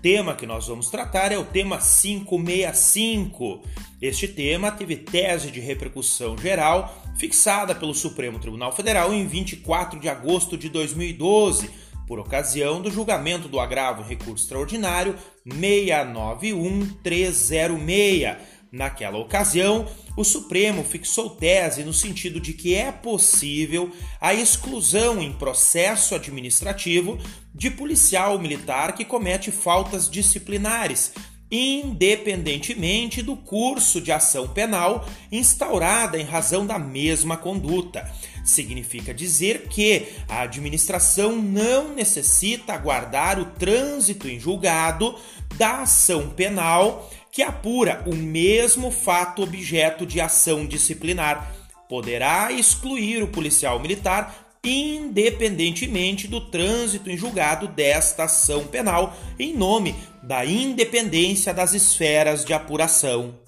tema que nós vamos tratar é o tema 565. Este tema teve tese de repercussão geral fixada pelo Supremo Tribunal Federal em 24 de agosto de 2012, por ocasião do julgamento do agravo em recurso extraordinário 691306 Naquela ocasião, o Supremo fixou tese no sentido de que é possível a exclusão em processo administrativo de policial militar que comete faltas disciplinares, independentemente do curso de ação penal instaurada em razão da mesma conduta. Significa dizer que a administração não necessita aguardar o trânsito em julgado da ação penal que apura o mesmo fato objeto de ação disciplinar, poderá excluir o policial militar independentemente do trânsito em julgado desta ação penal, em nome da independência das esferas de apuração.